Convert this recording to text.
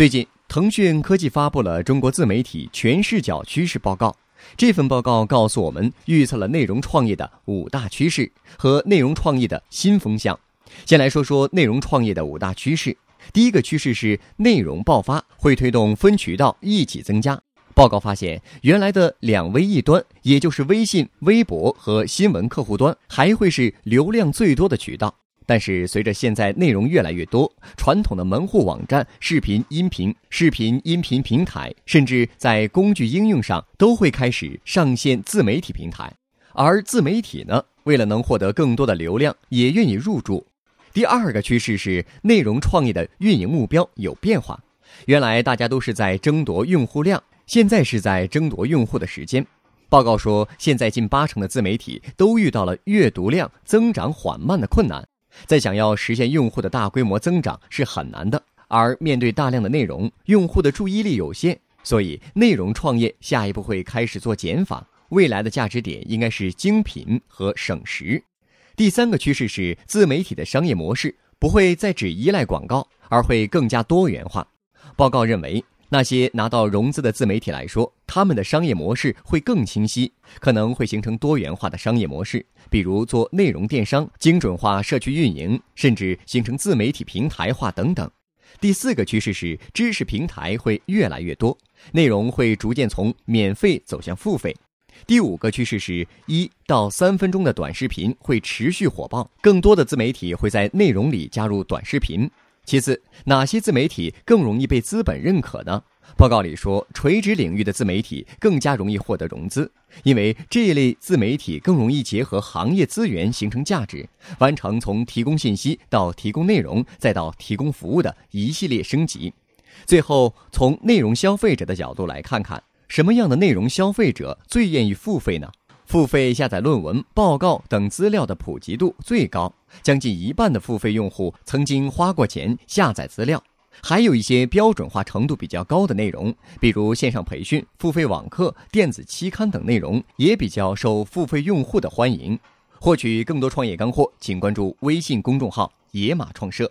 最近，腾讯科技发布了《中国自媒体全视角趋势报告》。这份报告告诉我们，预测了内容创业的五大趋势和内容创业的新风向。先来说说内容创业的五大趋势。第一个趋势是内容爆发，会推动分渠道一起增加。报告发现，原来的两微一端，也就是微信、微博和新闻客户端，还会是流量最多的渠道。但是，随着现在内容越来越多，传统的门户网站、视频、音频、视频、音频平台，甚至在工具应用上，都会开始上线自媒体平台。而自媒体呢，为了能获得更多的流量，也愿意入驻。第二个趋势是内容创业的运营目标有变化。原来大家都是在争夺用户量，现在是在争夺用户的时间。报告说，现在近八成的自媒体都遇到了阅读量增长缓慢的困难。在想要实现用户的大规模增长是很难的，而面对大量的内容，用户的注意力有限，所以内容创业下一步会开始做减法。未来的价值点应该是精品和省时。第三个趋势是自媒体的商业模式不会再只依赖广告，而会更加多元化。报告认为。那些拿到融资的自媒体来说，他们的商业模式会更清晰，可能会形成多元化的商业模式，比如做内容电商、精准化社区运营，甚至形成自媒体平台化等等。第四个趋势是，知识平台会越来越多，内容会逐渐从免费走向付费。第五个趋势是一到三分钟的短视频会持续火爆，更多的自媒体会在内容里加入短视频。其次，哪些自媒体更容易被资本认可呢？报告里说，垂直领域的自媒体更加容易获得融资，因为这一类自媒体更容易结合行业资源形成价值，完成从提供信息到提供内容再到提供服务的一系列升级。最后，从内容消费者的角度来看看，什么样的内容消费者最愿意付费呢？付费下载论文、报告等资料的普及度最高，将近一半的付费用户曾经花过钱下载资料。还有一些标准化程度比较高的内容，比如线上培训、付费网课、电子期刊等内容，也比较受付费用户的欢迎。获取更多创业干货，请关注微信公众号“野马创社”。